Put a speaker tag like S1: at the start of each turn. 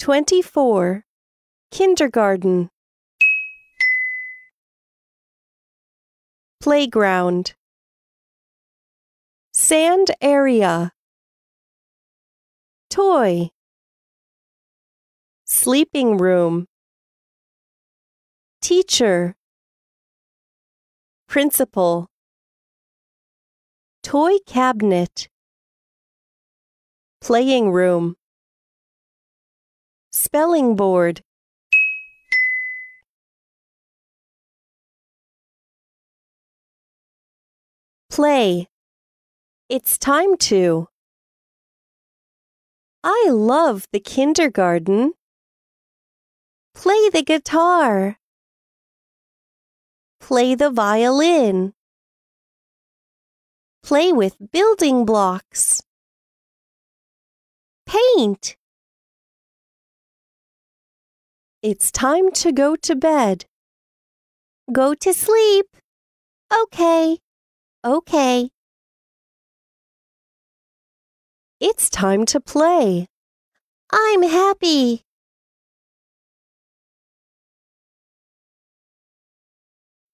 S1: 24. Kindergarten. Playground. Sand area. Toy. Sleeping room. Teacher. Principal. Toy cabinet. Playing room. Spelling board. Play. It's time to. I love the kindergarten. Play the guitar. Play the violin. Play with building blocks. Paint. It's time to go to bed. Go to sleep. Okay. Okay. It's time to play. I'm happy.